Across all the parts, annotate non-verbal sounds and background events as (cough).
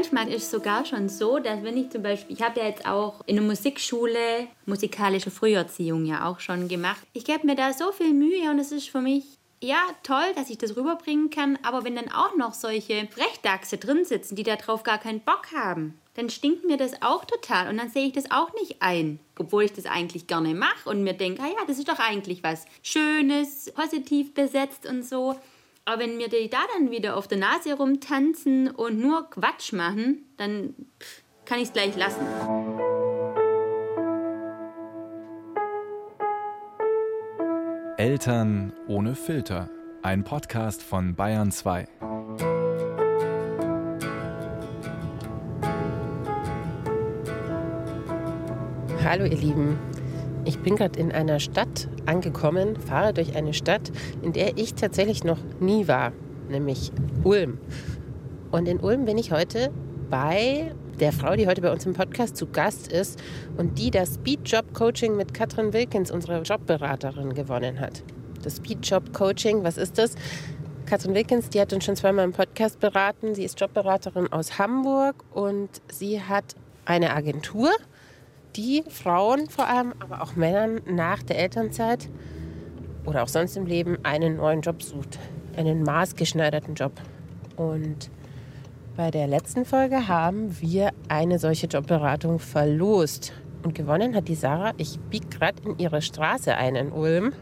manchmal ist es sogar schon so, dass wenn ich zum Beispiel, ich habe ja jetzt auch in der Musikschule musikalische Früherziehung ja auch schon gemacht. Ich gebe mir da so viel Mühe und es ist für mich ja, toll, dass ich das rüberbringen kann, aber wenn dann auch noch solche Frechdachse drin sitzen, die darauf gar keinen Bock haben, dann stinkt mir das auch total und dann sehe ich das auch nicht ein, obwohl ich das eigentlich gerne mache und mir denke, ah ja, das ist doch eigentlich was Schönes, positiv besetzt und so. Aber wenn mir die da dann wieder auf der Nase rumtanzen und nur Quatsch machen, dann kann ich es gleich lassen. Eltern ohne Filter. Ein Podcast von Bayern 2. Hallo ihr Lieben. Ich bin gerade in einer Stadt angekommen, fahre durch eine Stadt, in der ich tatsächlich noch nie war, nämlich Ulm. Und in Ulm bin ich heute bei der Frau, die heute bei uns im Podcast zu Gast ist und die das Speed Job Coaching mit Katrin Wilkins, unserer Jobberaterin, gewonnen hat. Das Speed Job Coaching, was ist das? Katrin Wilkins, die hat uns schon zweimal im Podcast beraten. Sie ist Jobberaterin aus Hamburg und sie hat eine Agentur, die Frauen vor allem, aber auch Männern nach der Elternzeit oder auch sonst im Leben einen neuen Job sucht. Einen maßgeschneiderten Job. Und bei der letzten Folge haben wir eine solche Jobberatung verlost. Und gewonnen hat die Sarah. Ich biege gerade in ihre Straße ein in Ulm.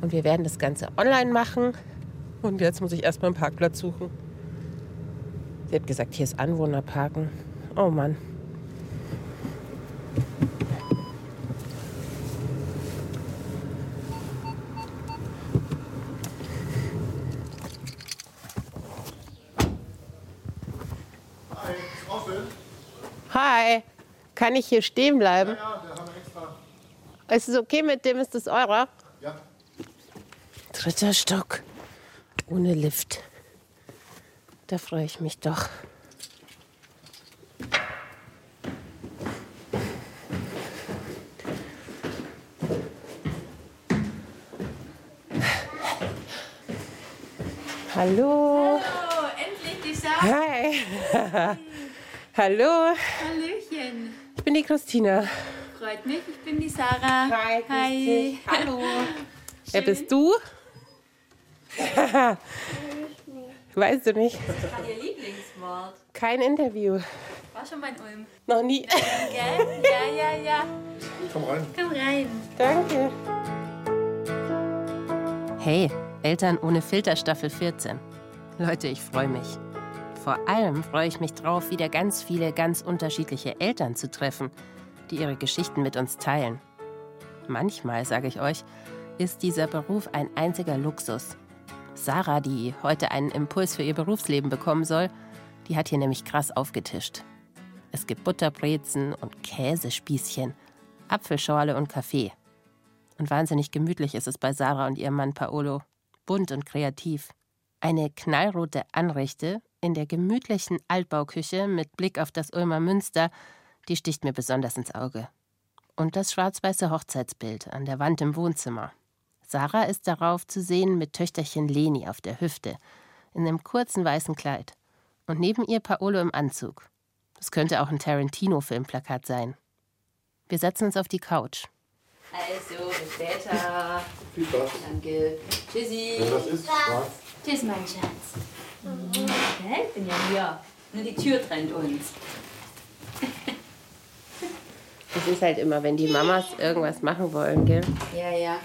Und wir werden das Ganze online machen. Und jetzt muss ich erstmal einen Parkplatz suchen. Sie hat gesagt, hier ist Anwohnerparken. Oh Mann. Hi, kann ich hier stehen bleiben? Ja, ja, wir haben extra. Ist es okay mit dem? Ist das eurer? Ja. Dritter Stock. Ohne Lift. Da freue ich mich doch. Hallo. Hallo, endlich die Sarah. Hi. (laughs) Hallo. Hallöchen. Ich bin die Christina. Freut mich, ich bin die Sarah. Hi, Hi. Hallo. Wer (laughs) bist du? (laughs) weißt du nicht. Das ist gerade ihr Lieblingswort. Kein Interview. War schon bei Ulm. Noch nie. (laughs) Gell? Ja, ja, ja. Komm rein. Komm rein. Danke. Hey, Eltern ohne Filter Staffel 14. Leute, ich freue mich. Vor allem freue ich mich drauf, wieder ganz viele ganz unterschiedliche Eltern zu treffen, die ihre Geschichten mit uns teilen. Manchmal, sage ich euch, ist dieser Beruf ein einziger Luxus. Sarah, die heute einen Impuls für ihr Berufsleben bekommen soll, die hat hier nämlich krass aufgetischt. Es gibt Butterbrezen und Käsespießchen, Apfelschorle und Kaffee. Und wahnsinnig gemütlich ist es bei Sarah und ihrem Mann Paolo. Bunt und kreativ. Eine knallrote Anrichte in der gemütlichen Altbauküche mit Blick auf das Ulmer Münster, die sticht mir besonders ins Auge. Und das schwarz-weiße Hochzeitsbild an der Wand im Wohnzimmer. Sarah ist darauf zu sehen mit Töchterchen Leni auf der Hüfte, in einem kurzen weißen Kleid. Und neben ihr Paolo im Anzug. Das könnte auch ein Tarantino-Filmplakat sein. Wir setzen uns auf die Couch. Also, bis später. Viel Spaß. Danke. Tschüssi. Wenn das ist, Tschüss, mein Schatz. Mhm. Ja, ich bin ja hier. Nur die Tür trennt uns. Es ist halt immer, wenn die Mamas irgendwas machen wollen, gell? Ja, ja.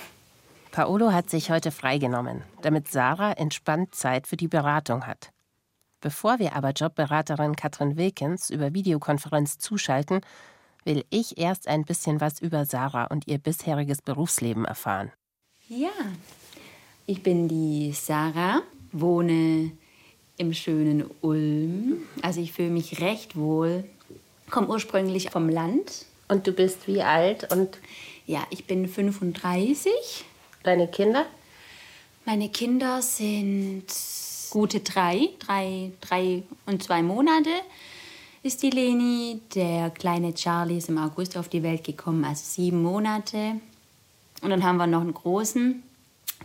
Paolo hat sich heute freigenommen, damit Sarah entspannt Zeit für die Beratung hat. Bevor wir aber Jobberaterin Katrin Wilkins über Videokonferenz zuschalten, will ich erst ein bisschen was über Sarah und ihr bisheriges Berufsleben erfahren. Ja, ich bin die Sarah, wohne im schönen Ulm. Also ich fühle mich recht wohl, komme ursprünglich vom Land. Und du bist wie alt und Ja, ich bin 35. deine Kinder? Meine Kinder sind gute drei, drei, drei und zwei Monate ist die Leni. Der kleine Charlie ist im August auf die Welt gekommen, also sieben Monate. Und dann haben wir noch einen großen,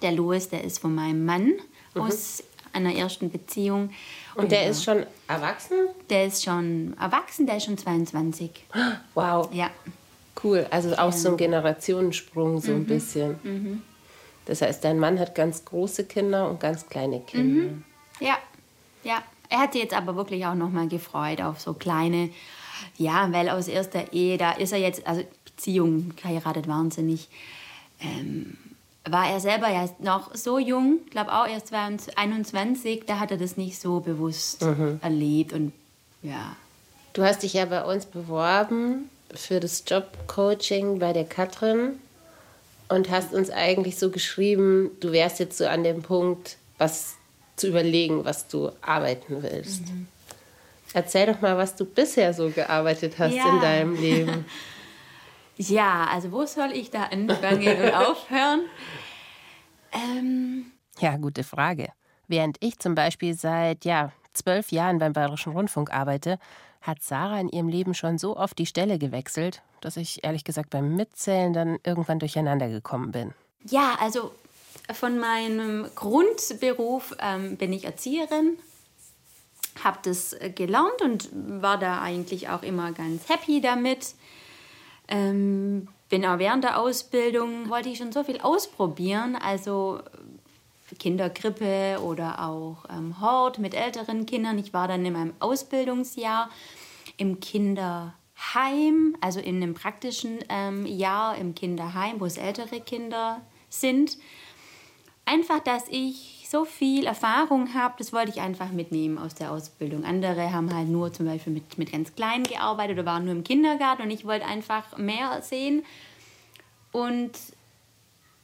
der Louis, der ist von meinem Mann aus einer ersten Beziehung. Und der ja, ist schon erwachsen? Der ist schon erwachsen, der ist schon 22. Wow. Ja. Cool. Also auch so ein Generationensprung, so ein bisschen. Das heißt, dein Mann hat ganz große Kinder und ganz kleine Kinder. Ja, ja. Er hat sich jetzt aber wirklich auch nochmal gefreut auf so kleine, ja, weil aus erster Ehe, da ist er jetzt, also Beziehung, geheiratet waren sie nicht, ähm, war er selber ja noch so jung, glaube auch erst 22, 21, da hat er das nicht so bewusst erlebt und ja. Du hast dich ja bei uns beworben für das Jobcoaching bei der Katrin und hast uns eigentlich so geschrieben, du wärst jetzt so an dem Punkt, was zu überlegen, was du arbeiten willst. Erzähl doch mal, was du bisher so gearbeitet hast Ja. in deinem Leben. (laughs) Ja, also wo soll ich da anfangen und (laughs) aufhören? Ähm, Ja, gute Frage. Während ich zum Beispiel seit ja, zwölf Jahren beim Bayerischen Rundfunk arbeite, hat Sarah in ihrem Leben schon so oft die Stelle gewechselt, dass ich ehrlich gesagt beim Mitzählen dann irgendwann durcheinander gekommen bin. Ja, also von meinem Grundberuf ähm, bin ich Erzieherin, habe das gelernt und war da eigentlich auch immer ganz happy damit. Ähm, bin auch während der Ausbildung, wollte ich schon so viel ausprobieren, also äh, Kinderkrippe oder auch ähm, Hort mit älteren Kindern. Ich war dann in meinem Ausbildungsjahr im Kinderheim, also in einem praktischen ähm, Jahr im Kinderheim, wo es ältere Kinder sind. Einfach, dass ich so viel Erfahrung habe, das wollte ich einfach mitnehmen aus der Ausbildung. Andere haben halt nur zum Beispiel mit, mit ganz Kleinen gearbeitet oder waren nur im Kindergarten und ich wollte einfach mehr sehen und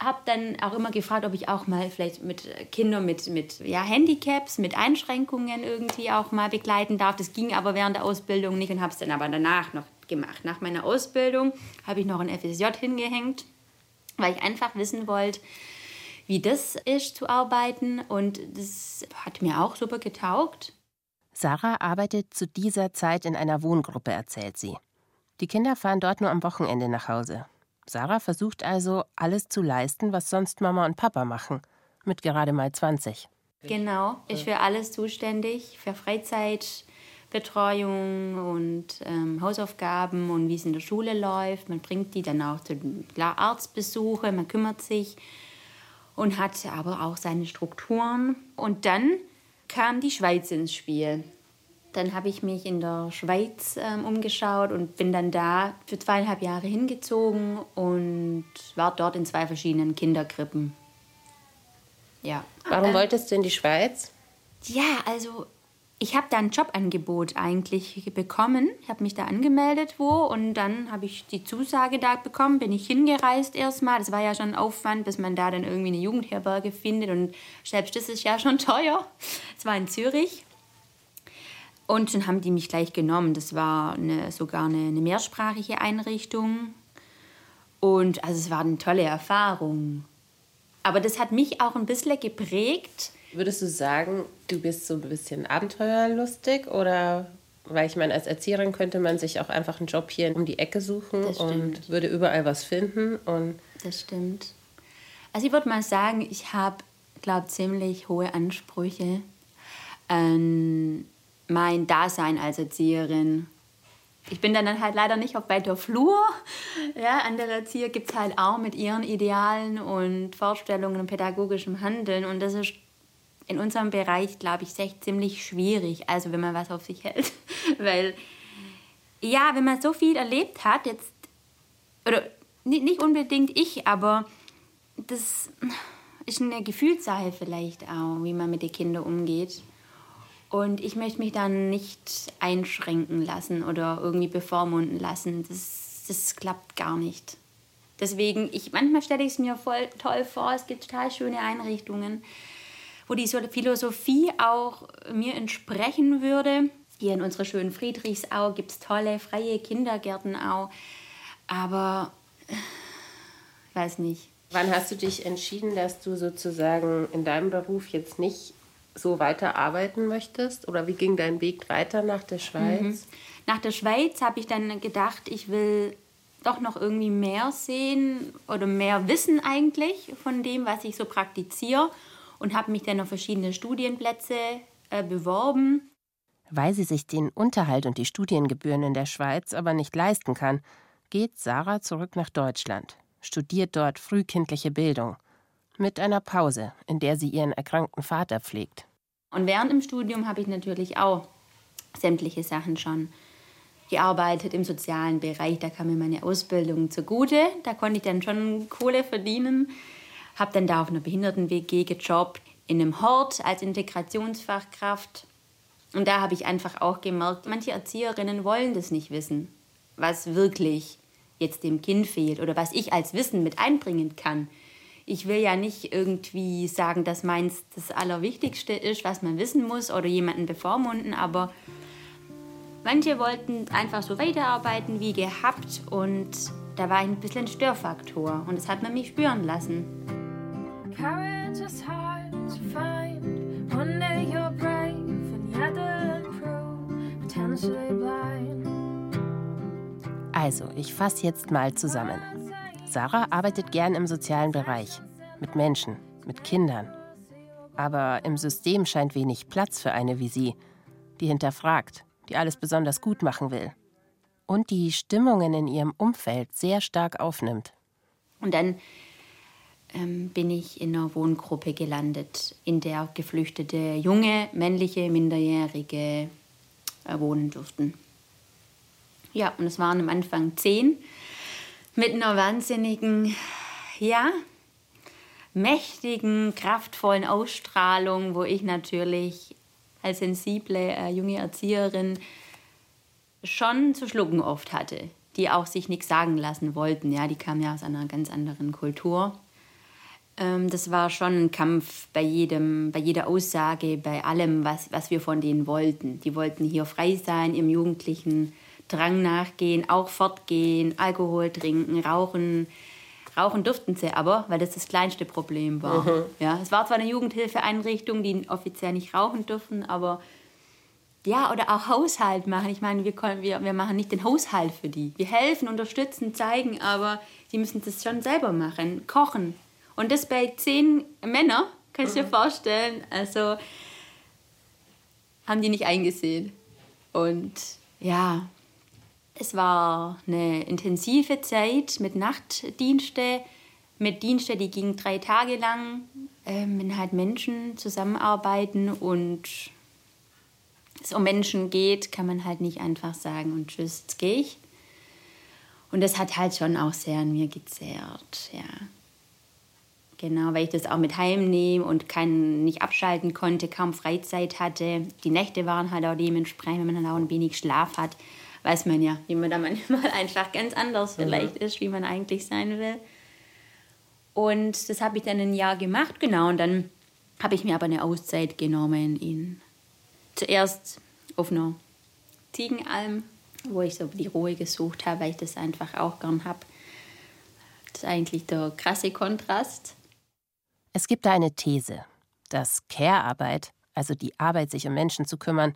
habe dann auch immer gefragt, ob ich auch mal vielleicht mit Kindern mit, mit ja, Handicaps, mit Einschränkungen irgendwie auch mal begleiten darf. Das ging aber während der Ausbildung nicht und habe es dann aber danach noch gemacht. Nach meiner Ausbildung habe ich noch ein FSJ hingehängt, weil ich einfach wissen wollte, wie das ist zu arbeiten und das hat mir auch super getaugt. Sarah arbeitet zu dieser Zeit in einer Wohngruppe, erzählt sie. Die Kinder fahren dort nur am Wochenende nach Hause. Sarah versucht also, alles zu leisten, was sonst Mama und Papa machen. Mit gerade mal 20. Genau, ist für alles zuständig, für Freizeitbetreuung und ähm, Hausaufgaben und wie es in der Schule läuft. Man bringt die dann auch zu den klar, Arztbesuche, man kümmert sich und hat aber auch seine Strukturen. Und dann kam die Schweiz ins Spiel. Dann habe ich mich in der Schweiz ähm, umgeschaut und bin dann da für zweieinhalb Jahre hingezogen und war dort in zwei verschiedenen Kinderkrippen. Ja. Warum wolltest du in die Schweiz? Ja, also ich habe da ein Jobangebot eigentlich bekommen. Ich habe mich da angemeldet wo und dann habe ich die Zusage da bekommen, bin ich hingereist erstmal. Das war ja schon ein Aufwand, bis man da dann irgendwie eine Jugendherberge findet und selbst das ist ja schon (laughs) teuer. Es war in Zürich. Und dann haben die mich gleich genommen. Das war eine, sogar eine, eine mehrsprachige Einrichtung. Und also es war eine tolle Erfahrung. Aber das hat mich auch ein bisschen geprägt. Würdest du sagen, du bist so ein bisschen abenteuerlustig oder weil ich meine, als Erzieherin könnte man sich auch einfach einen Job hier um die Ecke suchen und würde überall was finden und Das stimmt. Also ich würde mal sagen, ich habe, glaube ziemlich hohe Ansprüche an mein Dasein als Erzieherin. Ich bin dann halt leider nicht auf weiter Flur. Ja, andere Erzieher gibt es halt auch mit ihren Idealen und Vorstellungen und pädagogischem Handeln. Und das ist in unserem Bereich, glaube ich, echt ziemlich schwierig. Also wenn man was auf sich hält. (laughs) Weil, ja, wenn man so viel erlebt hat, jetzt oder nicht, unbedingt ich, aber das ist eine Gefühlssache vielleicht auch, wie man mit den Kindern umgeht. Und ich möchte mich dann nicht einschränken lassen oder irgendwie bevormunden lassen. Das, das klappt gar nicht. Deswegen, ich, manchmal stelle ich es mir voll toll vor, es gibt total schöne Einrichtungen, wo die so Philosophie auch mir entsprechen würde. Hier in unserer schönen Friedrichsau gibt es tolle freie Kindergärten auch. Aber ich weiß nicht. wann hast du dich entschieden, dass du sozusagen in deinem Beruf jetzt nicht so weiter arbeiten möchtest oder wie ging dein Weg weiter nach der Schweiz? Nach der Schweiz habe ich dann gedacht, ich will doch noch irgendwie mehr sehen oder mehr wissen eigentlich von dem, was ich so praktiziere und habe mich dann auf verschiedene Studienplätze äh, beworben. Weil sie sich den Unterhalt und die Studiengebühren in der Schweiz aber nicht leisten kann, geht Sarah zurück nach Deutschland, studiert dort frühkindliche Bildung. Mit einer Pause, in der sie ihren erkrankten Vater pflegt. Und während dem Studium habe ich natürlich auch sämtliche Sachen schon gearbeitet im sozialen Bereich. Da kam mir meine Ausbildung zugute. Da konnte ich dann schon Kohle verdienen. Habe dann da auf einer Behinderten-WG gejobbt, in einem Hort als Integrationsfachkraft. Und da habe ich einfach auch gemerkt, manche Erzieherinnen wollen das nicht wissen, was wirklich jetzt dem Kind fehlt oder was ich als Wissen mit einbringen kann. Ich will ja nicht irgendwie sagen, dass meins das Allerwichtigste ist, was man wissen muss oder jemanden bevormunden, aber manche wollten einfach so weiterarbeiten wie gehabt und da war ein bisschen Störfaktor und das hat man mich spüren lassen. Courage is hard to find. One day you're brave and the other cruel, potentially blind. Also, ich fasse jetzt mal zusammen. Sarah arbeitet gern im sozialen Bereich, mit Menschen, mit Kindern. Aber im System scheint wenig Platz für eine wie sie, die hinterfragt, die alles besonders gut machen will und die Stimmungen in ihrem Umfeld sehr stark aufnimmt. Und dann ähm, bin ich in einer Wohngruppe gelandet, in der geflüchtete junge, männliche, Minderjährige äh, wohnen durften. Ja, und es waren am Anfang zehn mit einer wahnsinnigen, ja, mächtigen, kraftvollen Ausstrahlung, wo ich natürlich als sensible äh, junge Erzieherin schon zu schlucken oft hatte, die auch sich nichts sagen lassen wollten. Ja, die kamen ja aus einer ganz anderen Kultur. Ähm, das war schon ein Kampf bei jedem, bei jeder Aussage, bei allem, was, was wir von denen wollten. Die wollten hier frei sein, im jugendlichen Drang nachgehen, auch fortgehen, Alkohol trinken, rauchen. Rauchen durften sie aber, weil das das kleinste Problem war. Mhm. Ja, es war zwar eine Jugendhilfeeinrichtung, die offiziell nicht rauchen dürfen, aber ja, oder auch Haushalt machen. Ich meine, wir, wir, wir machen nicht den Haushalt für die. Wir helfen, unterstützen, zeigen, aber die müssen das schon selber machen. Kochen. Und das bei zehn Männern, kannst du dir mhm. vorstellen. Also haben die nicht eingesehen. Und ja, es war eine intensive Zeit mit Nachtdienste, mit Dienste, die gingen drei Tage lang, äh, wenn halt Menschen zusammenarbeiten und es um Menschen geht, kann man halt nicht einfach sagen und tschüss, jetzt gehe ich. Und das hat halt schon auch sehr an mir gezehrt, ja. Genau, weil ich das auch mit heimnehme und kein, nicht abschalten konnte, kaum Freizeit hatte. Die Nächte waren halt auch dementsprechend, wenn man dann auch ein wenig Schlaf hat, weiß man ja, wie man da manchmal (laughs) einfach ganz anders mhm. vielleicht ist, wie man eigentlich sein will. Und das habe ich dann ein Jahr gemacht, genau. Und dann habe ich mir aber eine Auszeit genommen in zuerst auf einer Ziegenalm, wo ich so die Ruhe gesucht habe, weil ich das einfach auch gern habe. Das ist eigentlich der krasse Kontrast. Es gibt da eine These, dass Care-Arbeit, also die Arbeit, sich um Menschen zu kümmern,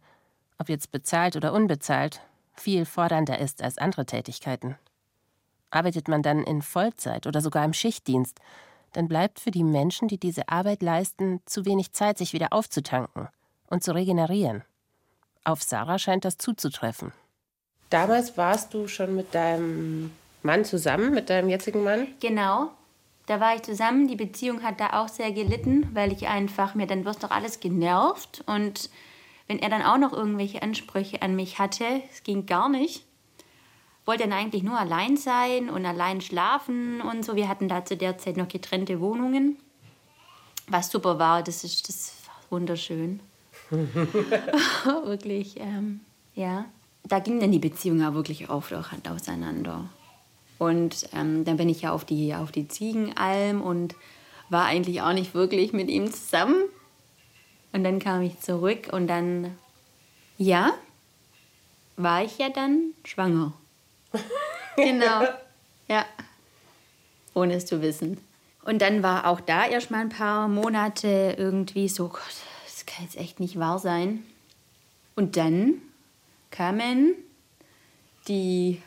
ob jetzt bezahlt oder unbezahlt, viel fordernder ist als andere Tätigkeiten. Arbeitet man dann in Vollzeit oder sogar im Schichtdienst, dann bleibt für die Menschen, die diese Arbeit leisten, zu wenig Zeit, sich wieder aufzutanken und zu regenerieren. Auf Sarah scheint das zuzutreffen. Damals warst du schon mit deinem Mann zusammen, mit deinem jetzigen Mann? Genau. Da war ich zusammen. Die Beziehung hat da auch sehr gelitten, weil ich einfach mir dann wird doch alles genervt und wenn er dann auch noch irgendwelche Ansprüche an mich hatte, es ging gar nicht, wollte dann eigentlich nur allein sein und allein schlafen und so. Wir hatten da zu der Zeit noch getrennte Wohnungen, was super war. Das ist das war wunderschön. (laughs) wirklich, ähm, ja. Da ging dann die Beziehung ja wirklich oft auch auseinander. Und ähm, dann bin ich ja auf die, auf die Ziegenalm und war eigentlich auch nicht wirklich mit ihm zusammen. Und dann kam ich zurück und dann, ja, war ich ja dann schwanger. (laughs) genau, ja, ohne es zu wissen. Und dann war auch da erst mal ein paar Monate irgendwie so, Gott, das kann jetzt echt nicht wahr sein. Und dann kamen die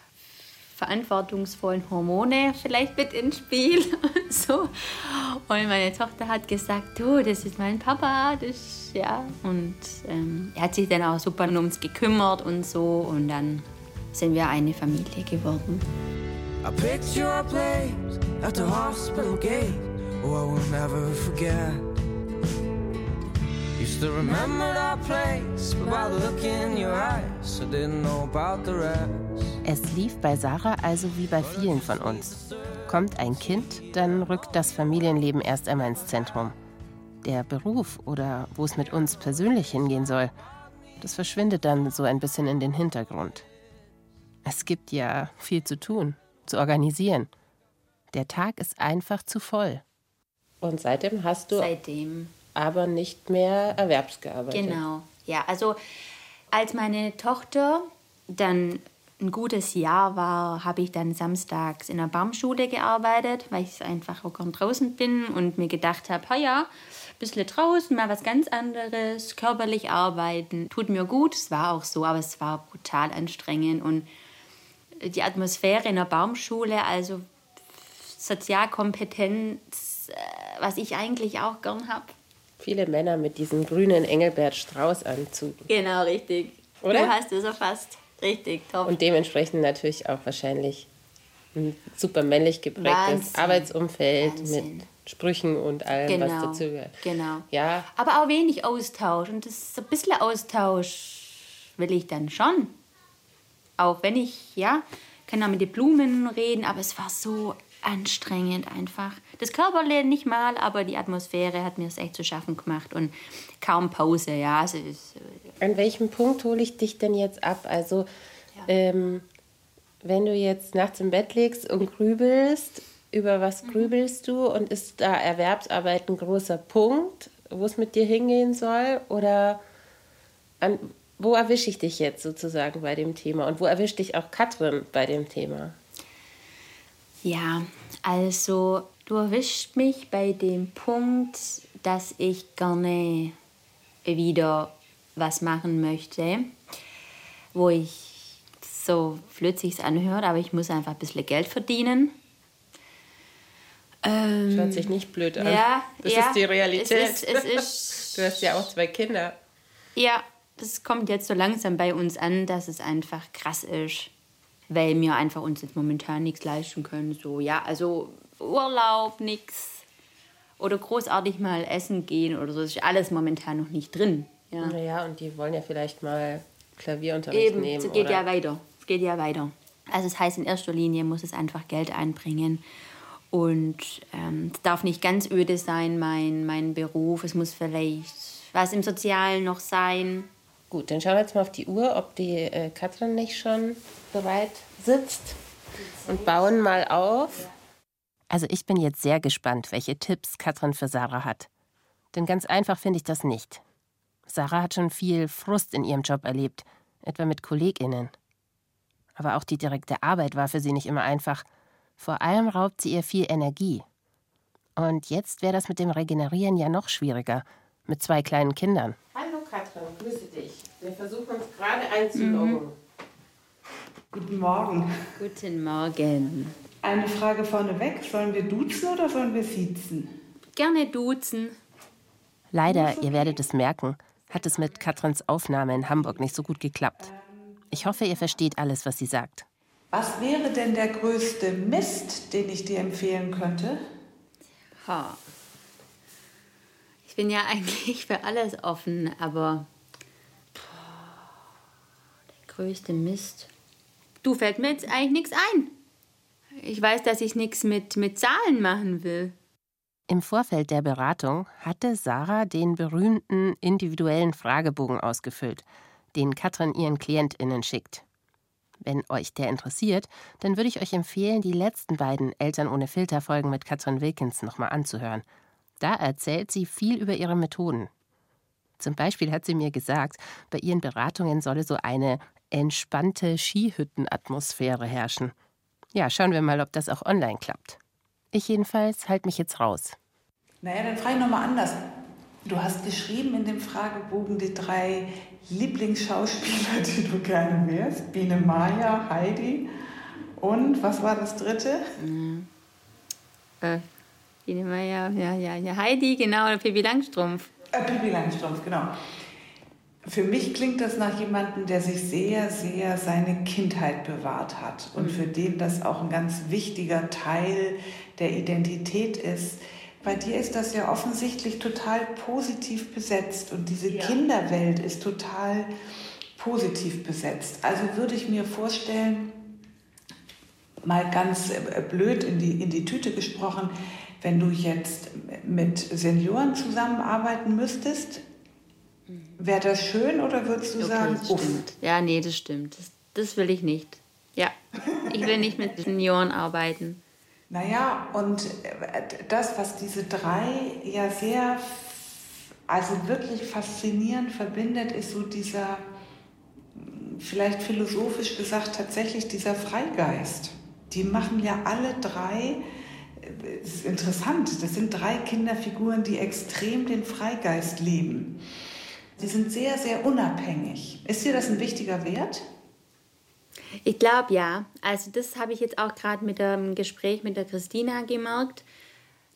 verantwortungsvollen Hormone vielleicht mit ins Spiel (laughs) und so. Und meine Tochter hat gesagt, du, das ist mein Papa, das ja. Und ähm, er hat sich dann auch super um uns gekümmert und so. Und dann sind wir eine Familie geworden. I picture a place at the hospital gate, oh I will never forget. To remember that place, by the look in your eyes, I didn't know about the rest. Es lief bei Sarah also wie bei vielen von uns. Kommt ein Kind, dann rückt das Familienleben erst einmal ins Zentrum. Der Beruf oder wo es mit uns persönlich hingehen soll, das verschwindet dann so ein bisschen in den Hintergrund. Es gibt ja viel zu tun, zu organisieren. Der Tag ist einfach zu voll. Und seitdem hast du seitdem. Aber nicht mehr erwerbsgearbeitet. Genau, ja. Also als meine Tochter dann ein gutes Jahr war, habe ich dann samstags in der Baumschule gearbeitet, weil ich einfach auch gern draußen bin und mir gedacht habe, ja, ein bisschen draußen, mal was ganz anderes, körperlich arbeiten, tut mir gut. Es war auch so, aber es war brutal anstrengend und die Atmosphäre in der Baumschule, also Sozialkompetenz, äh, was ich eigentlich auch gern habe. Viele Männer mit diesem grünen Engelbert Strauß-Anzug. Genau, richtig. Oder? Du hast es erfasst. Richtig, top. Und dementsprechend natürlich auch wahrscheinlich ein super männlich geprägtes Wahnsinn. Arbeitsumfeld Wahnsinn. mit Sprüchen und allem, genau. was dazu gehört. Genau. Ja. Aber auch wenig Austausch. Und das ein bisschen Austausch will ich dann schon. Auch wenn ich, ja, kann auch mit den Blumen reden, aber es war so anstrengend einfach. Das Körperliche nicht mal, aber die Atmosphäre hat mir es echt zu schaffen gemacht und kaum Pause, ja. Also, An welchem Punkt hole ich dich denn jetzt ab? Also, ja. ähm, wenn du jetzt nachts im Bett liegst und grübelst, über was mhm. grübelst du und ist da Erwerbsarbeit ein großer Punkt, wo es mit dir hingehen soll? Oder an, wo erwische ich dich jetzt sozusagen bei dem Thema und wo erwischt dich auch Katrin bei dem Thema? Ja, also du erwischt mich bei dem Punkt, dass ich gerne wieder was machen möchte, wo ich so flüssig anhört, aber ich muss einfach ein bisschen Geld verdienen. Ähm, Hört sich nicht blöd an. Ja, das ja, ist die Realität. Es ist, es (laughs) ist, du hast ja auch zwei Kinder. Ja, das kommt jetzt so langsam bei uns an, dass es einfach krass ist weil wir einfach uns jetzt momentan nichts leisten können. So, ja, also Urlaub, nichts. Oder großartig mal essen gehen oder so. Das ist alles momentan noch nicht drin. Ja. Naja, und die wollen ja vielleicht mal Klavierunterricht Eben, nehmen. Es geht oder? ja weiter. Es geht ja weiter. Also das heißt, in erster Linie muss es einfach Geld einbringen. Und ähm, es darf nicht ganz öde sein, mein, mein Beruf. Es muss vielleicht was im Sozialen noch sein. Gut, dann schauen wir jetzt mal auf die Uhr, ob die äh, Katrin nicht schon bereit sitzt und bauen mal auf. Also ich bin jetzt sehr gespannt, welche Tipps Katrin für Sarah hat. Denn ganz einfach finde ich das nicht. Sarah hat schon viel Frust in ihrem Job erlebt, etwa mit KollegInnen. Aber auch die direkte Arbeit war für sie nicht immer einfach. Vor allem raubt sie ihr viel Energie. Und jetzt wäre das mit dem Regenerieren ja noch schwieriger, mit zwei kleinen Kindern. Hallo Katrin, grüße dich. Wir versuchen uns gerade einzuloggen. Mhm. Guten Morgen. Guten Morgen. Eine Frage vorneweg. Sollen wir duzen oder sollen wir siezen? Gerne duzen. Leider, ihr werdet es merken, hat es mit Katrins Aufnahme in Hamburg nicht so gut geklappt. Ich hoffe, ihr versteht alles, was sie sagt. Was wäre denn der größte Mist, den ich dir empfehlen könnte? Ha. Ich bin ja (laughs) eigentlich für alles offen, aber der größte Mist. Du fällt mir jetzt eigentlich nichts ein. Ich weiß, dass ich nichts mit, mit Zahlen machen will. Im Vorfeld der Beratung hatte Sarah den berühmten individuellen Fragebogen ausgefüllt, den Katrin ihren KlientInnen schickt. Wenn euch der interessiert, dann würde ich euch empfehlen, die letzten beiden Eltern ohne Filter Folgen mit Katrin Wilkins nochmal anzuhören. Da erzählt sie viel über ihre Methoden. Zum Beispiel hat sie mir gesagt, bei ihren Beratungen solle so eine entspannte Skihüttenatmosphäre herrschen. Ja, schauen wir mal, ob das auch online klappt. Ich jedenfalls halte mich jetzt raus. Naja, dann frage ich nochmal anders. Du hast geschrieben in dem Fragebogen die drei Lieblingsschauspieler, (laughs) die du gerne wärst. Biene Maya, Heidi Und was war das dritte? Äh, die nehmen wir ja, ja, ja, ja, Heidi, genau, oder Pippi Langstrumpf. Äh, Pippi Langstrumpf, genau. Für mich klingt das nach jemandem, der sich sehr, sehr seine Kindheit bewahrt hat und für den das auch ein ganz wichtiger Teil der Identität ist. Bei dir ist das ja offensichtlich total positiv besetzt und diese Ja. Kinderwelt ist total positiv besetzt. Also würde ich mir vorstellen, mal ganz äh, blöd in die, in die Tüte gesprochen, wenn du jetzt mit Senioren zusammenarbeiten müsstest, wäre das schön oder würdest du Okay, sagen, das uff, stimmt. Ja, nee, das stimmt. Das, das will ich nicht. Ja, ich will nicht mit Senioren arbeiten. Naja, und äh, das, was diese drei ja sehr, also wirklich faszinierend verbindet, ist so dieser, mh, vielleicht philosophisch gesagt, tatsächlich dieser Freigeist. Die machen ja alle drei, äh, es ist interessant, das sind drei Kinderfiguren, die extrem den Freigeist leben. Sie sind sehr, sehr unabhängig. Ist dir das ein wichtiger Wert? Ich glaube ja. Also das habe ich jetzt auch gerade mit dem Gespräch mit der Christina gemerkt,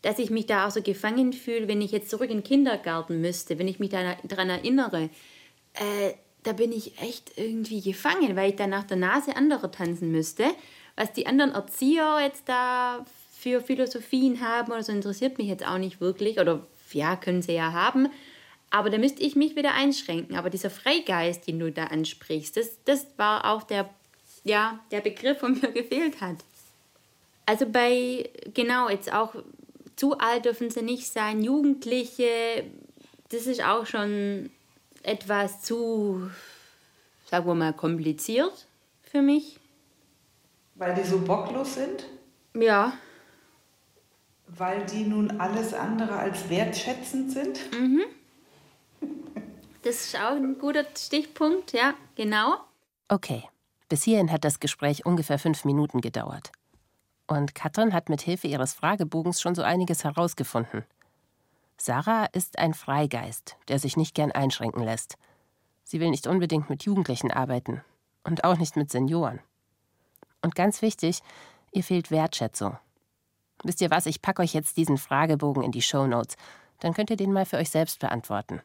dass ich mich da auch so gefangen fühle, wenn ich jetzt zurück in den Kindergarten müsste, wenn ich mich daran erinnere. Äh, da bin ich echt irgendwie gefangen, weil ich dann nach der Nase anderer tanzen müsste. Was die anderen Erzieher jetzt da für Philosophien haben oder so, interessiert mich jetzt auch nicht wirklich. Oder ja, können sie ja haben. Aber da müsste ich mich wieder einschränken. Aber dieser Freigeist, den du da ansprichst, das, das war auch der, ja, der Begriff, der mir (laughs) gefehlt hat. Also bei, genau, jetzt auch zu alt dürfen sie nicht sein, Jugendliche, das ist auch schon etwas zu, sagen wir mal, kompliziert für mich. Weil die so bocklos sind? Ja, Weil die nun alles andere als wertschätzend sind? Das ist auch ein guter Stichpunkt, ja, genau. Okay, bis hierhin hat das Gespräch ungefähr fünf Minuten gedauert. Und Katrin hat mit Hilfe ihres Fragebogens schon so einiges herausgefunden. Sarah ist ein Freigeist, der sich nicht gern einschränken lässt. Sie will nicht unbedingt mit Jugendlichen arbeiten und auch nicht mit Senioren. Und ganz wichtig, ihr fehlt Wertschätzung. Wisst ihr was, ich packe euch jetzt diesen Fragebogen in die Shownotes. Dann könnt ihr den mal für euch selbst beantworten.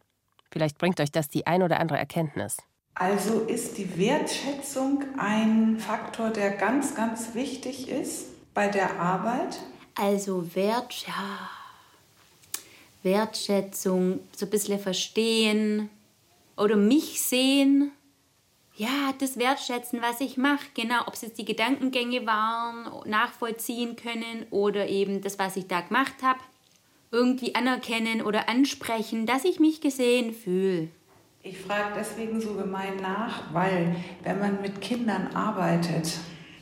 Vielleicht bringt euch das die ein oder andere Erkenntnis. Also ist die Wertschätzung ein Faktor, der ganz, ganz wichtig ist bei der Arbeit? Also Wert, ja, Wertschätzung, so ein bisschen verstehen oder mich sehen. Ja, das Wertschätzen, was ich mache, genau, ob es jetzt die Gedankengänge waren, nachvollziehen können oder eben das, was ich da gemacht habe, irgendwie anerkennen oder ansprechen, dass ich mich gesehen fühle. Ich frage deswegen so gemein nach, weil wenn man mit Kindern arbeitet,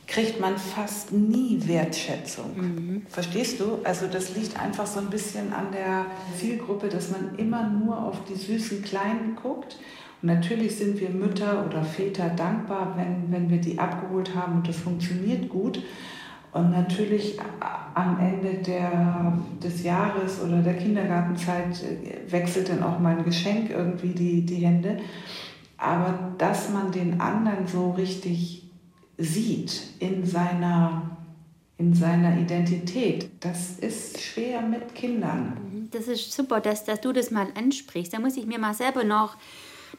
kriegt man fast nie Wertschätzung. Verstehst du? Also das liegt einfach so ein bisschen an der Zielgruppe, dass man immer nur auf die süßen Kleinen guckt. Und natürlich sind wir Mütter oder Väter dankbar, wenn, wenn wir die abgeholt haben und das funktioniert gut. Und natürlich am Ende der, des Jahres oder der Kindergartenzeit äh, wechselt dann auch mal ein Geschenk irgendwie die, die Hände. Aber dass man den anderen so richtig sieht in seiner, in seiner Identität, das ist schwer mit Kindern. Das ist super, dass, dass du das mal ansprichst. Da muss ich mir mal selber noch,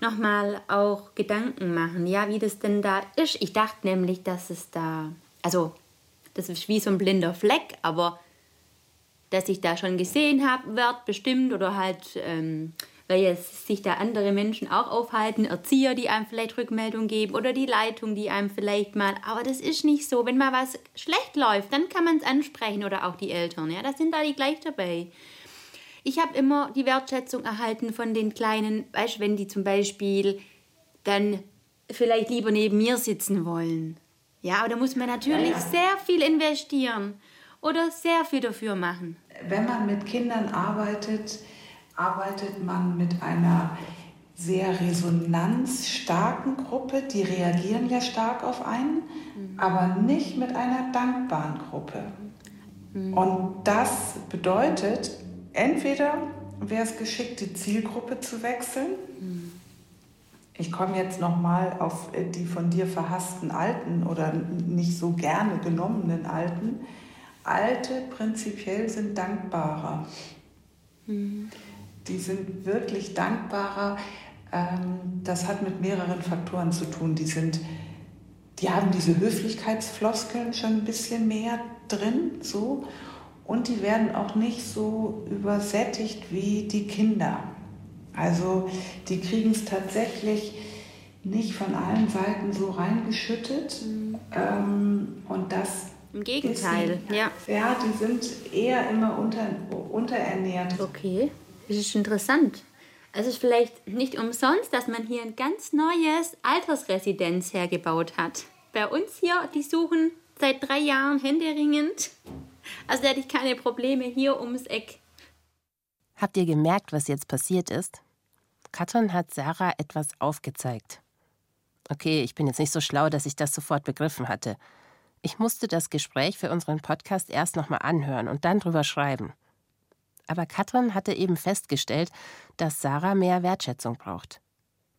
noch mal auch Gedanken machen, ja, wie das denn da ist. Ich dachte nämlich, dass es da, also das ist wie so ein blinder Fleck, aber dass ich da schon gesehen habe, wird bestimmt oder halt, ähm, weil jetzt sich da andere Menschen auch aufhalten, Erzieher, die einem vielleicht Rückmeldung geben oder die Leitung, die einem vielleicht mal, aber das ist nicht so. Wenn mal was schlecht läuft, dann kann man es ansprechen oder auch die Eltern, ja, da sind da die gleich dabei. Ich habe immer die Wertschätzung erhalten von den Kleinen, weißt wenn die zum Beispiel dann vielleicht lieber neben mir sitzen wollen. Ja, aber da muss man natürlich sehr viel investieren oder sehr viel dafür machen. Wenn man mit Kindern arbeitet, arbeitet man mit einer sehr resonanzstarken Gruppe, die reagieren ja stark auf einen, aber nicht mit einer dankbaren Gruppe. Und das bedeutet, entweder wäre es geschickt, die Zielgruppe zu wechseln, Ich komme jetzt nochmal auf äh, die von dir verhassten Alten oder nicht so gerne genommenen Alten. Alte prinzipiell sind dankbarer. Mhm. Die sind wirklich dankbarer. Ähm, das hat mit mehreren Faktoren zu tun. Die sind, die haben diese Höflichkeitsfloskeln schon ein bisschen mehr drin, so. Und die werden auch nicht so übersättigt wie die Kinder. Also die kriegen es tatsächlich nicht von allen Seiten so reingeschüttet. Mhm. Ähm, und das. Im Gegenteil, die, ja. Ja, die sind eher immer unter, unterernährt. Okay, das ist interessant. Es ist vielleicht nicht umsonst, dass man hier ein ganz neues Altersresidenz hergebaut hat. Bei uns hier, die suchen seit drei Jahren händeringend. Also da hätte ich keine Probleme hier ums Eck. Habt ihr gemerkt, was jetzt passiert ist? Katrin hat Sarah etwas aufgezeigt. Okay, ich bin jetzt nicht so schlau, dass ich das sofort begriffen hatte. Ich musste das Gespräch für unseren Podcast erst nochmal anhören und dann drüber schreiben. Aber Katrin hatte eben festgestellt, dass Sarah mehr Wertschätzung braucht.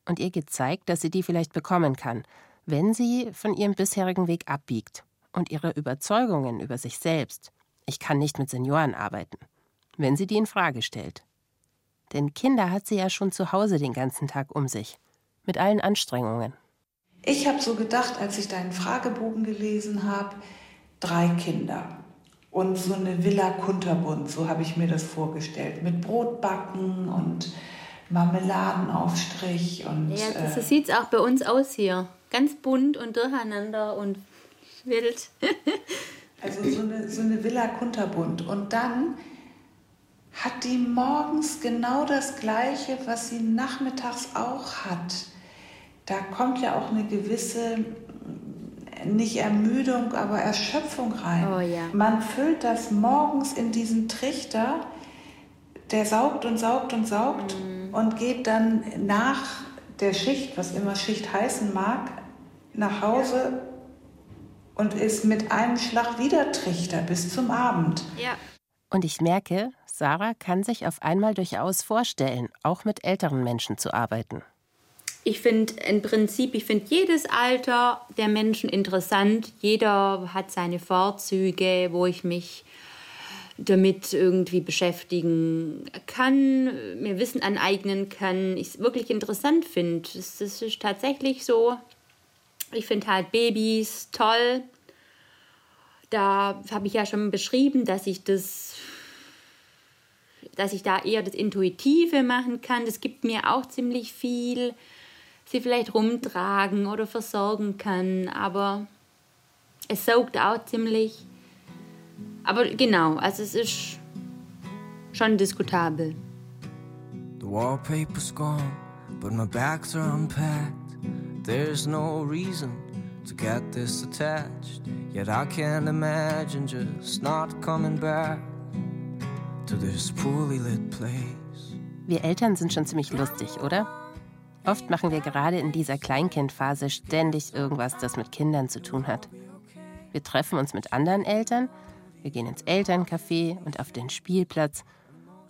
Und ihr gezeigt, dass sie die vielleicht bekommen kann, wenn sie von ihrem bisherigen Weg abbiegt und ihre Überzeugungen über sich selbst, ich kann nicht mit Senioren arbeiten, wenn sie die in Frage stellt. Denn Kinder hat sie ja schon zu Hause den ganzen Tag um sich, mit allen Anstrengungen. Ich habe so gedacht, als ich deinen Fragebogen gelesen habe, drei Kinder. Und so eine Villa Kunterbund, so habe ich mir das vorgestellt, mit Brotbacken und Marmeladenaufstrich und ja, das, so äh, sieht es auch bei uns aus hier, ganz bunt und durcheinander und wild. (laughs) also so eine, so eine Villa Kunterbund. Und dann hat die morgens genau das Gleiche, was sie nachmittags auch hat. Da kommt ja auch eine gewisse, nicht Ermüdung, aber Erschöpfung rein. Oh, ja. Man füllt das morgens in diesen Trichter, der saugt und saugt und saugt mhm. und geht dann nach der Schicht, was immer Schicht heißen mag, nach Hause und ist mit einem Schlag wieder Trichter bis zum Abend. Ja. Und ich merke, Sarah kann sich auf einmal durchaus vorstellen, auch mit älteren Menschen zu arbeiten. Ich finde im Prinzip, ich finde jedes Alter der Menschen interessant. Jeder hat seine Vorzüge, wo ich mich damit irgendwie beschäftigen kann, mir Wissen aneignen kann, ich es wirklich interessant finde. Das, das ist tatsächlich so. Ich finde halt Babys toll. Da habe ich ja schon beschrieben, dass ich das dass ich da eher das Intuitive machen kann. Das gibt mir auch ziemlich viel. Sie vielleicht rumtragen oder versorgen kann, aber es saugt auch ziemlich. Aber genau, also es ist schon diskutabel. The wallpaper's gone, but my bags are unpacked. There's no reason to get this attached. Yet I can't imagine just not coming back. Wir Eltern sind schon ziemlich lustig, oder? Oft machen wir gerade in dieser Kleinkindphase ständig irgendwas, das mit Kindern zu tun hat. Wir treffen uns mit anderen Eltern, wir gehen ins Elterncafé und auf den Spielplatz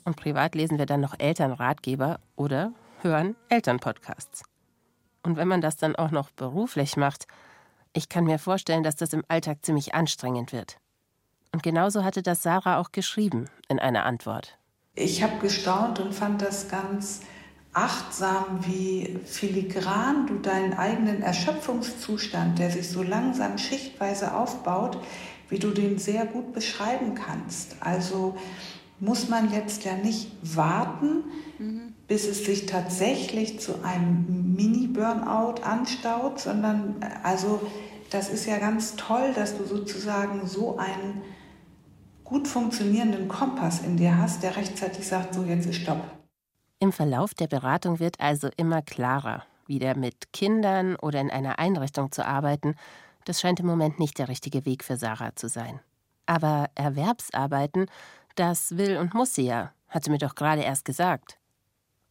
und privat lesen wir dann noch Elternratgeber oder hören Elternpodcasts. Und wenn man das dann auch noch beruflich macht, ich kann mir vorstellen, dass das im Alltag ziemlich anstrengend wird. Und genauso hatte das Sarah auch geschrieben in einer Antwort. Ich habe gestaunt und fand das ganz achtsam, wie filigran du deinen eigenen Erschöpfungszustand, der sich so langsam schichtweise aufbaut, wie du den sehr gut beschreiben kannst. Also muss man jetzt ja nicht warten, mhm. bis es sich tatsächlich zu einem Mini-Burnout anstaut, sondern also das ist ja ganz toll, dass du sozusagen so einen gut funktionierenden Kompass in dir hast, der rechtzeitig sagt, so jetzt ist Stopp. Im Verlauf der Beratung wird also immer klarer, wieder mit Kindern oder in einer Einrichtung zu arbeiten, das scheint im Moment nicht der richtige Weg für Sarah zu sein. Aber Erwerbsarbeiten, das will und muss sie ja, hat sie mir doch gerade erst gesagt.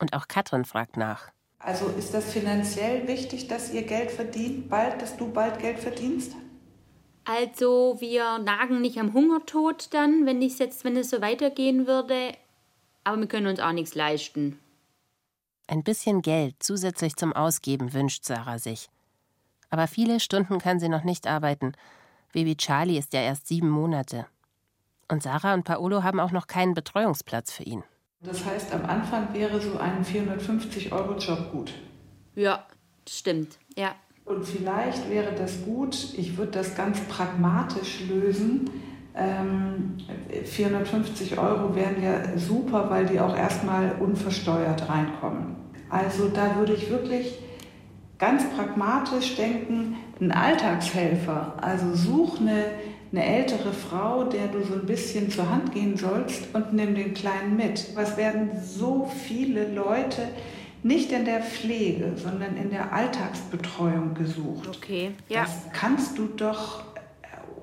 Und auch Katrin fragt nach. Also ist das finanziell wichtig, dass ihr Geld verdient, bald, dass du bald Geld verdienst? Also wir nagen nicht am Hungertod dann, wenn ich jetzt, wenn es so weitergehen würde. Aber wir können uns auch nichts leisten. Ein bisschen Geld zusätzlich zum Ausgeben wünscht Sarah sich. Aber viele Stunden kann sie noch nicht arbeiten. Baby Charlie ist ja erst sieben Monate. Und Sarah und Paolo haben auch noch keinen Betreuungsplatz für ihn. Das heißt, am Anfang wäre so ein 450-Euro-Job gut. Ja, stimmt, ja. Und vielleicht wäre das gut, ich würde das ganz pragmatisch lösen. Ähm, 450 Euro wären ja super, weil die auch erstmal unversteuert reinkommen. Also da würde ich wirklich ganz pragmatisch denken, ein Alltagshelfer, also such eine, eine ältere Frau, der du so ein bisschen zur Hand gehen sollst und nimm den Kleinen mit. Was werden so viele Leute nicht in der Pflege, sondern in der Alltagsbetreuung gesucht. Okay, ja. Das kannst du doch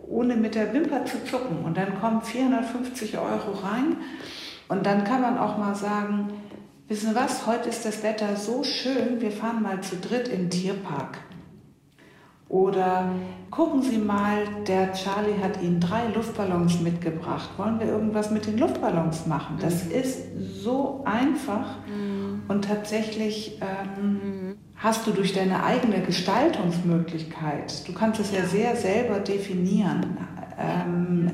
ohne mit der Wimper zu zucken. Und dann kommen 450 Euro rein. Und dann kann man auch mal sagen, wissen Sie was, heute ist das Wetter so schön, wir fahren mal zu dritt in den Tierpark. Oder gucken Sie mal, der Charlie hat Ihnen drei Luftballons mitgebracht. Wollen wir irgendwas mit den Luftballons machen? Das mhm. ist so einfach. Mhm. Und tatsächlich ähm, mhm. hast du durch deine eigene Gestaltungsmöglichkeit, du kannst es ja sehr selber definieren, ähm,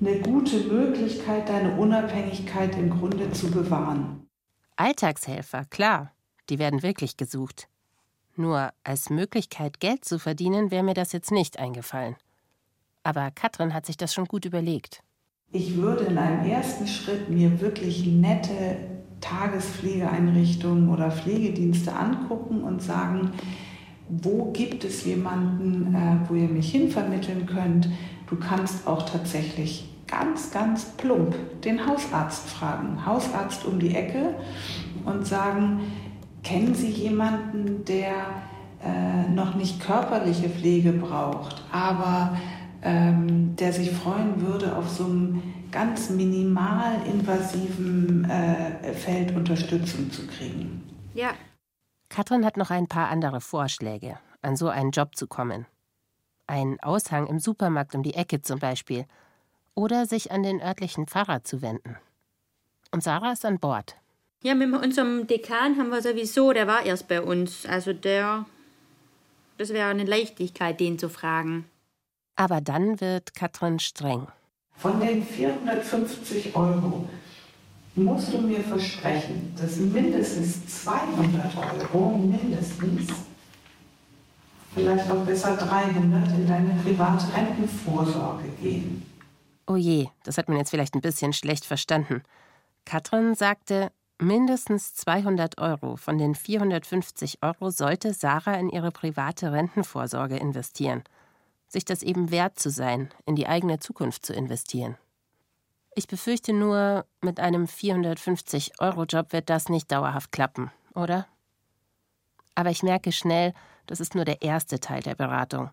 eine gute Möglichkeit, deine Unabhängigkeit im Grunde zu bewahren. Alltagshelfer, klar, die werden wirklich gesucht. Nur als Möglichkeit, Geld zu verdienen, wäre mir das jetzt nicht eingefallen. Aber Katrin hat sich das schon gut überlegt. Ich würde in einem ersten Schritt mir wirklich nette Tagespflegeeinrichtungen oder Pflegedienste angucken und sagen, wo gibt es jemanden, äh, wo ihr mich hinvermitteln könnt. Du kannst auch tatsächlich ganz, ganz plump den Hausarzt fragen. Hausarzt um die Ecke und sagen, Kennen Sie jemanden, der äh, noch nicht körperliche Pflege braucht, aber ähm, der sich freuen würde, auf so einem ganz minimal invasiven äh, Feld Unterstützung zu kriegen? Ja. Katrin hat noch ein paar andere Vorschläge, an so einen Job zu kommen. Ein Aushang im Supermarkt um die Ecke zum Beispiel. Oder sich an den örtlichen Pfarrer zu wenden. Und Sarah ist an Bord. Ja, mit unserem Dekan haben wir sowieso, der war erst bei uns. Also der, das wäre eine Leichtigkeit, den zu fragen. Aber dann wird Katrin streng. Von den 450 Euro musst du mir versprechen, dass mindestens 200 Euro, mindestens, vielleicht auch besser 300 in deine private Rentenvorsorge gehen. Oh je, das hat man jetzt vielleicht ein bisschen schlecht verstanden. Katrin sagte, Mindestens 200 Euro von den 450 Euro sollte Sarah in ihre private Rentenvorsorge investieren. Sich das eben wert zu sein, in die eigene Zukunft zu investieren. Ich befürchte nur, mit einem 450-Euro-Job wird das nicht dauerhaft klappen, oder? Aber ich merke schnell, das ist nur der erste Teil der Beratung.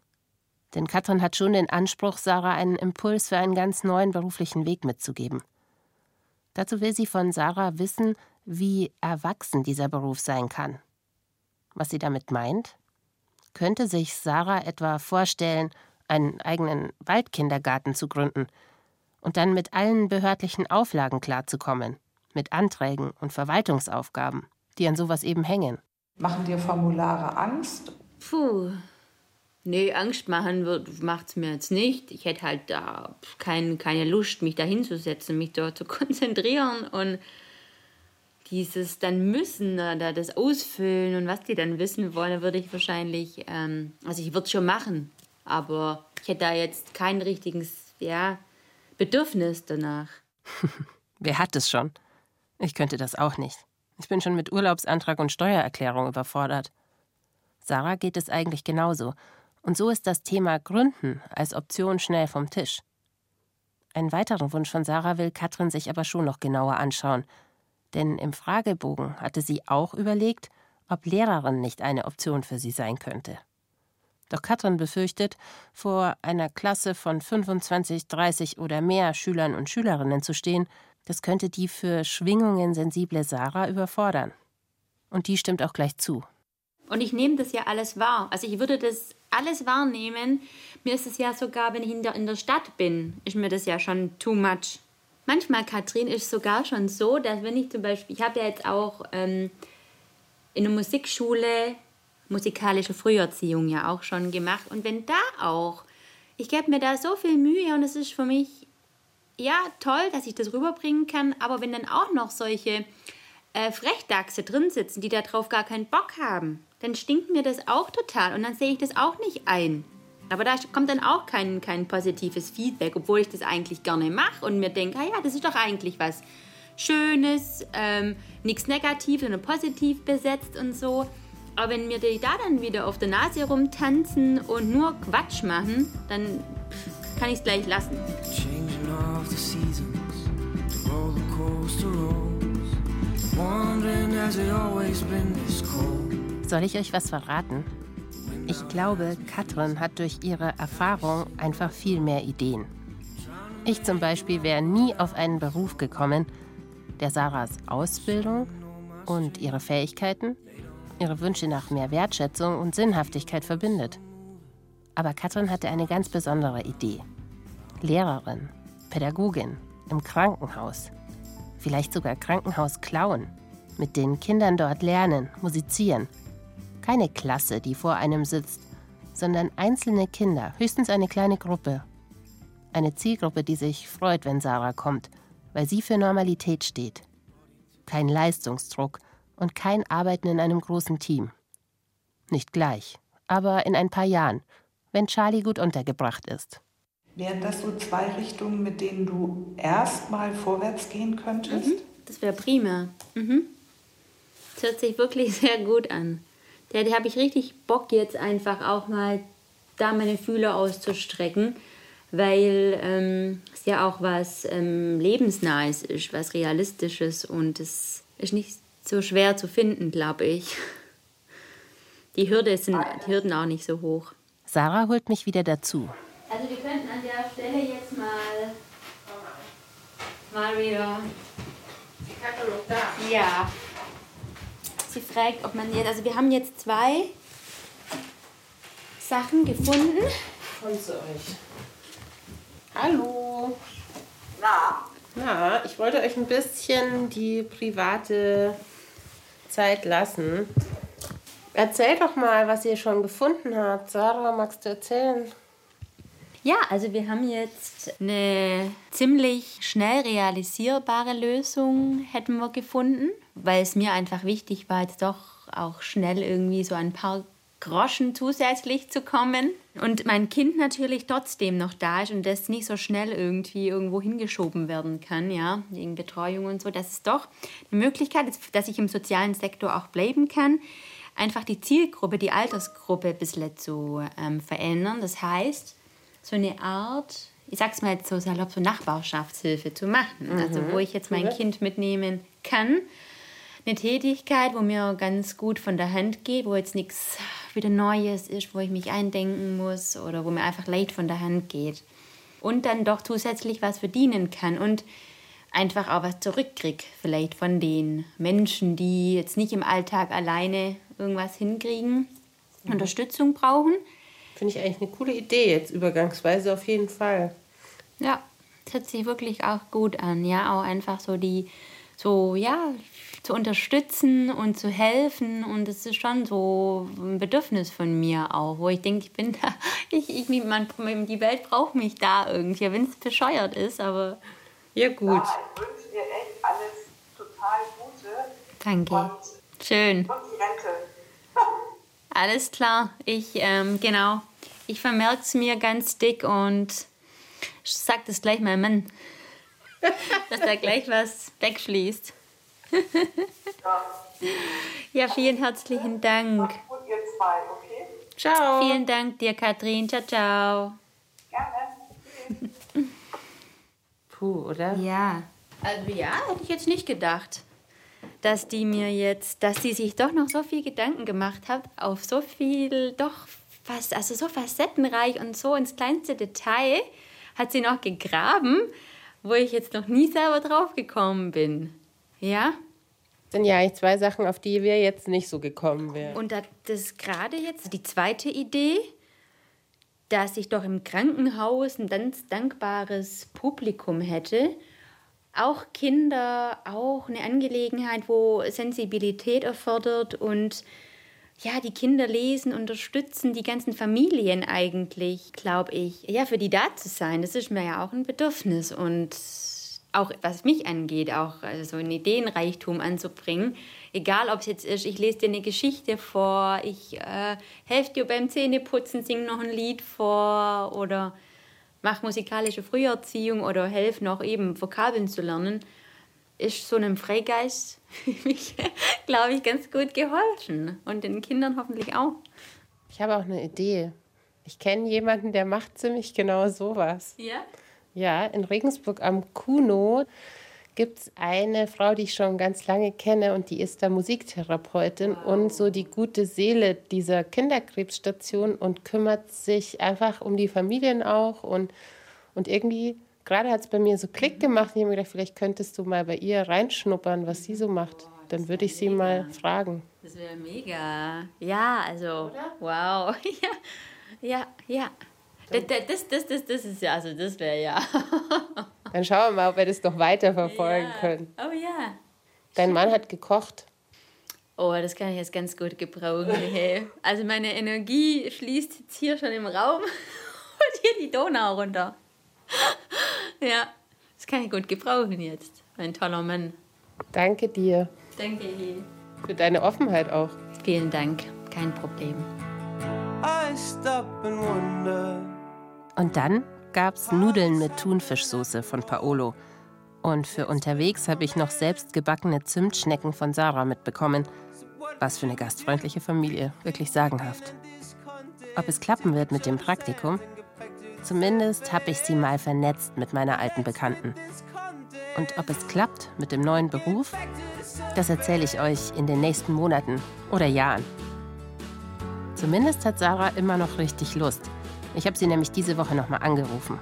Denn Katrin hat schon den Anspruch, Sarah einen Impuls für einen ganz neuen beruflichen Weg mitzugeben. Dazu will sie von Sarah wissen, wie erwachsen dieser Beruf sein kann. Was sie damit meint? Könnte sich Sarah etwa vorstellen, einen eigenen Waldkindergarten zu gründen und dann mit allen behördlichen Auflagen klarzukommen, mit Anträgen und Verwaltungsaufgaben, die an sowas eben hängen? Machen dir Formulare Angst? Puh. Nee, Angst machen macht es mir jetzt nicht. Ich hätte halt da kein, keine Lust, mich da hinzusetzen, mich dort zu (laughs) konzentrieren und dieses dann müssen da das ausfüllen und was die dann wissen wollen, würde ich wahrscheinlich, ähm, also ich würde es schon machen, aber ich hätte da jetzt kein richtiges, ja, Bedürfnis danach. (laughs) Wer hat es schon? Ich könnte das auch nicht. Ich bin schon mit Urlaubsantrag und Steuererklärung überfordert. Sarah geht es eigentlich genauso. Und so ist das Thema Gründen als Option schnell vom Tisch. Einen weiteren Wunsch von Sarah will Katrin sich aber schon noch genauer anschauen denn im Fragebogen hatte sie auch überlegt, ob Lehrerin nicht eine Option für sie sein könnte. Doch Katrin befürchtet, vor einer Klasse von 25, 30 oder mehr Schülern und Schülerinnen zu stehen, das könnte die für Schwingungen sensible Sarah überfordern. Und die stimmt auch gleich zu. Und ich nehme das ja alles wahr. Also ich würde das alles wahrnehmen. Mir ist es ja sogar, wenn ich in der, in der Stadt bin, ist mir das ja schon too much manchmal, Katrin, ist sogar schon so, dass wenn ich zum Beispiel, ich habe ja jetzt auch ähm, in der Musikschule musikalische Früherziehung ja auch schon gemacht. Und wenn da auch, ich gebe mir da so viel Mühe und es ist für mich, ja, toll, dass ich das rüberbringen kann, aber wenn dann auch noch solche äh, Frechdachse drin sitzen, die darauf gar keinen Bock haben, dann stinkt mir das auch total und dann sehe ich das auch nicht ein. Aber da kommt dann auch kein, kein positives Feedback, obwohl ich das eigentlich gerne mache und mir denke, ah ja, das ist doch eigentlich was Schönes, ähm, nichts Negatives, sondern positiv besetzt und so. Aber wenn mir die da dann wieder auf der Nase rumtanzen und nur Quatsch machen, dann kann ich es gleich lassen. Changing of the seasons, the roller coaster rolls, wondering has it always been this cold. Soll ich euch was verraten? Ich glaube, Katrin hat durch ihre Erfahrung einfach viel mehr Ideen. Ich zum Beispiel wäre nie auf einen Beruf gekommen, der Sarahs Ausbildung und ihre Fähigkeiten ihre Wünsche nach mehr Wertschätzung und Sinnhaftigkeit verbindet. Aber Katrin hatte eine ganz besondere Idee. Lehrerin, Pädagogin, im Krankenhaus. Vielleicht sogar Krankenhaus klauen. Mit den Kindern dort lernen, musizieren. Keine Klasse, die vor einem sitzt, sondern einzelne Kinder, höchstens eine kleine Gruppe. Eine Zielgruppe, die sich freut, wenn Sarah kommt, weil sie für Normalität steht. Kein Leistungsdruck, und kein Arbeiten in einem großen Team. Nicht gleich, aber in ein paar Jahren, wenn Charlie gut untergebracht ist. Wären das so zwei Richtungen, mit denen du erstmal vorwärts gehen könntest? Mhm, das wäre prima. Mhm. Das hört sich wirklich (laughs) sehr gut an. Da habe ich richtig Bock jetzt einfach auch mal da meine Fühler auszustrecken, weil ähm, es ja auch was ähm, Lebensnahes ist, was Realistisches und es ist nicht so schwer zu finden, glaube ich. Die, Hürde sind, die Hürden auch nicht so hoch. Sarah holt mich wieder dazu. Also wir könnten an der Stelle jetzt mal, mal wieder... Die Katalog da? Ja. Sie fragt, ob man jetzt... Also wir haben jetzt zwei Sachen gefunden. Kommt zu euch. Hallo. Na? Na, ich wollte euch ein bisschen die private Zeit lassen. Erzähl doch mal, was ihr schon gefunden habt. Sarah, magst du erzählen? Ja, also wir haben jetzt eine ziemlich schnell realisierbare Lösung hätten wir gefunden, weil es mir einfach wichtig war, jetzt doch auch schnell irgendwie so ein paar Groschen zusätzlich zu kommen und mein Kind natürlich trotzdem noch da ist und das nicht so schnell irgendwie irgendwo hingeschoben werden kann, ja, wegen Betreuung und so, das ist doch eine Möglichkeit dass ich im sozialen Sektor auch bleiben kann, einfach die Zielgruppe, die Altersgruppe ein bisschen zu ähm, verändern. Das heißt, so eine Art, ich sag's mal jetzt so salopp, so Nachbarschaftshilfe zu machen, mhm. also wo ich jetzt mein Kind mitnehmen kann. Eine Tätigkeit, wo mir ganz gut von der Hand geht, wo jetzt nichts wieder Neues ist, wo ich mich eindenken muss oder wo mir einfach leicht von der Hand geht. Und dann doch zusätzlich was verdienen kann und einfach auch was zurückkriege, vielleicht von den Menschen, die jetzt nicht im Alltag alleine irgendwas hinkriegen, mhm. Unterstützung brauchen. Finde ich eigentlich eine coole Idee, jetzt übergangsweise auf jeden Fall. Ja, das hört sich wirklich auch gut an. Ja, auch einfach so die, so, ja, zu unterstützen und zu helfen. Und es ist schon so ein Bedürfnis von mir auch, wo ich denke, ich bin (laughs) da, ich, ich, man, die Welt braucht mich da irgendwie, wenn es bescheuert ist, aber ja gut. Ja, ich wünsche dir echt alles total Gute. Danke. Und, Schön. Und die Rente. (laughs) alles klar. Ich, ähm, genau. Ich vermerke es mir ganz dick und sag das gleich meinem Mann, (laughs) dass da gleich was wegschließt. Ja, vielen herzlichen Dank. Gut, ihr zwei, okay? Ciao. Vielen Dank dir, Katrin. Ciao, ciao. Gerne. Puh, oder? Ja. Also ja, hätte ich jetzt nicht gedacht, dass die mir jetzt, dass sie sich doch noch so viel Gedanken gemacht hat, auf so viel, doch fast, also so facettenreich und so ins kleinste Detail hat sie noch gegraben, wo ich jetzt noch nie selber drauf gekommen bin. Ja? Sind ja eigentlich zwei Sachen, auf die wir jetzt nicht so gekommen wären. Und das ist gerade jetzt die zweite Idee, dass ich doch im Krankenhaus ein ganz dankbares Publikum hätte auch Kinder auch eine Angelegenheit, wo Sensibilität erfordert und ja, die Kinder lesen, unterstützen die ganzen Familien eigentlich, glaube ich. Ja, für die da zu sein, das ist mir ja auch ein Bedürfnis und auch was mich angeht, auch also so einen Ideenreichtum anzubringen. Egal, ob es jetzt ist, ich lese dir eine Geschichte vor, ich äh, helfe dir beim Zähneputzen, sing noch ein Lied vor oder mache musikalische Früherziehung oder helfe noch eben Vokabeln zu lernen, ist so einem Freigeist, (laughs) glaube ich, ganz gut geholfen. Und den Kindern hoffentlich auch. Ich habe auch eine Idee. Ich kenne jemanden, der macht ziemlich genau sowas. Ja? Ja, in Regensburg am Kuno gibt es eine Frau, die ich schon ganz lange kenne und die ist da Musiktherapeutin wow. und so die gute Seele dieser Kinderkrebsstation und kümmert sich einfach um die Familien auch und, und irgendwie, gerade hat es bei mir so Klick gemacht, ich habe mir gedacht, vielleicht könntest du mal bei ihr reinschnuppern, was sie so macht. Dann würde ich sie mega. mal fragen. Das wäre mega. Ja, also, Oder? wow. (laughs) Ja, ja, ja. Das, das, das, das, das ist ja, also das wäre ja. (laughs) Dann schauen wir mal, ob wir das noch weiter verfolgen ja. können. Oh ja. Dein Mann hat gekocht. Oh, das kann ich jetzt ganz gut gebrauchen. (laughs) Hey. Also meine Energie schließt jetzt hier schon im Raum (laughs) und hier die Donau runter. Ja, das kann ich gut gebrauchen jetzt. Ein toller Mann. Danke dir. Danke dir. Für deine Offenheit auch. Vielen Dank. Kein Problem. I stop and wonder. Und dann gab's Nudeln mit Thunfischsoße von Paolo. Und für unterwegs habe ich noch selbst gebackene Zimtschnecken von Sarah mitbekommen. Was für eine gastfreundliche Familie, wirklich sagenhaft. Ob es klappen wird mit dem Praktikum? Zumindest habe ich sie mal vernetzt mit meiner alten Bekannten. Und ob es klappt mit dem neuen Beruf, das erzähle ich euch in den nächsten Monaten oder Jahren. Zumindest hat Sarah immer noch richtig Lust. Ich habe sie nämlich diese Woche nochmal angerufen.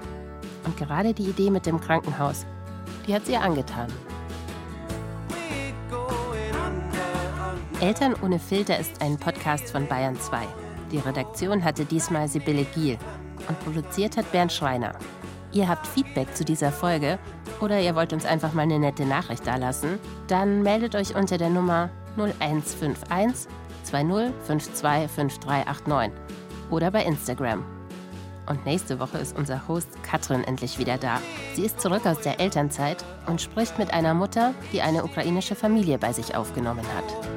Und gerade die Idee mit dem Krankenhaus, die hat sie ihr angetan. Eltern ohne Filter ist ein Podcast von Bayern 2. Die Redaktion hatte diesmal Sibylle Giel und produziert hat Bernd Schreiner. Ihr habt Feedback zu dieser Folge oder ihr wollt uns einfach mal eine nette Nachricht dalassen, dann meldet euch unter der Nummer 0151 20525389 oder bei Instagram. Und nächste Woche ist unser Host Katrin endlich wieder da. Sie ist zurück aus der Elternzeit und spricht mit einer Mutter, die eine ukrainische Familie bei sich aufgenommen hat.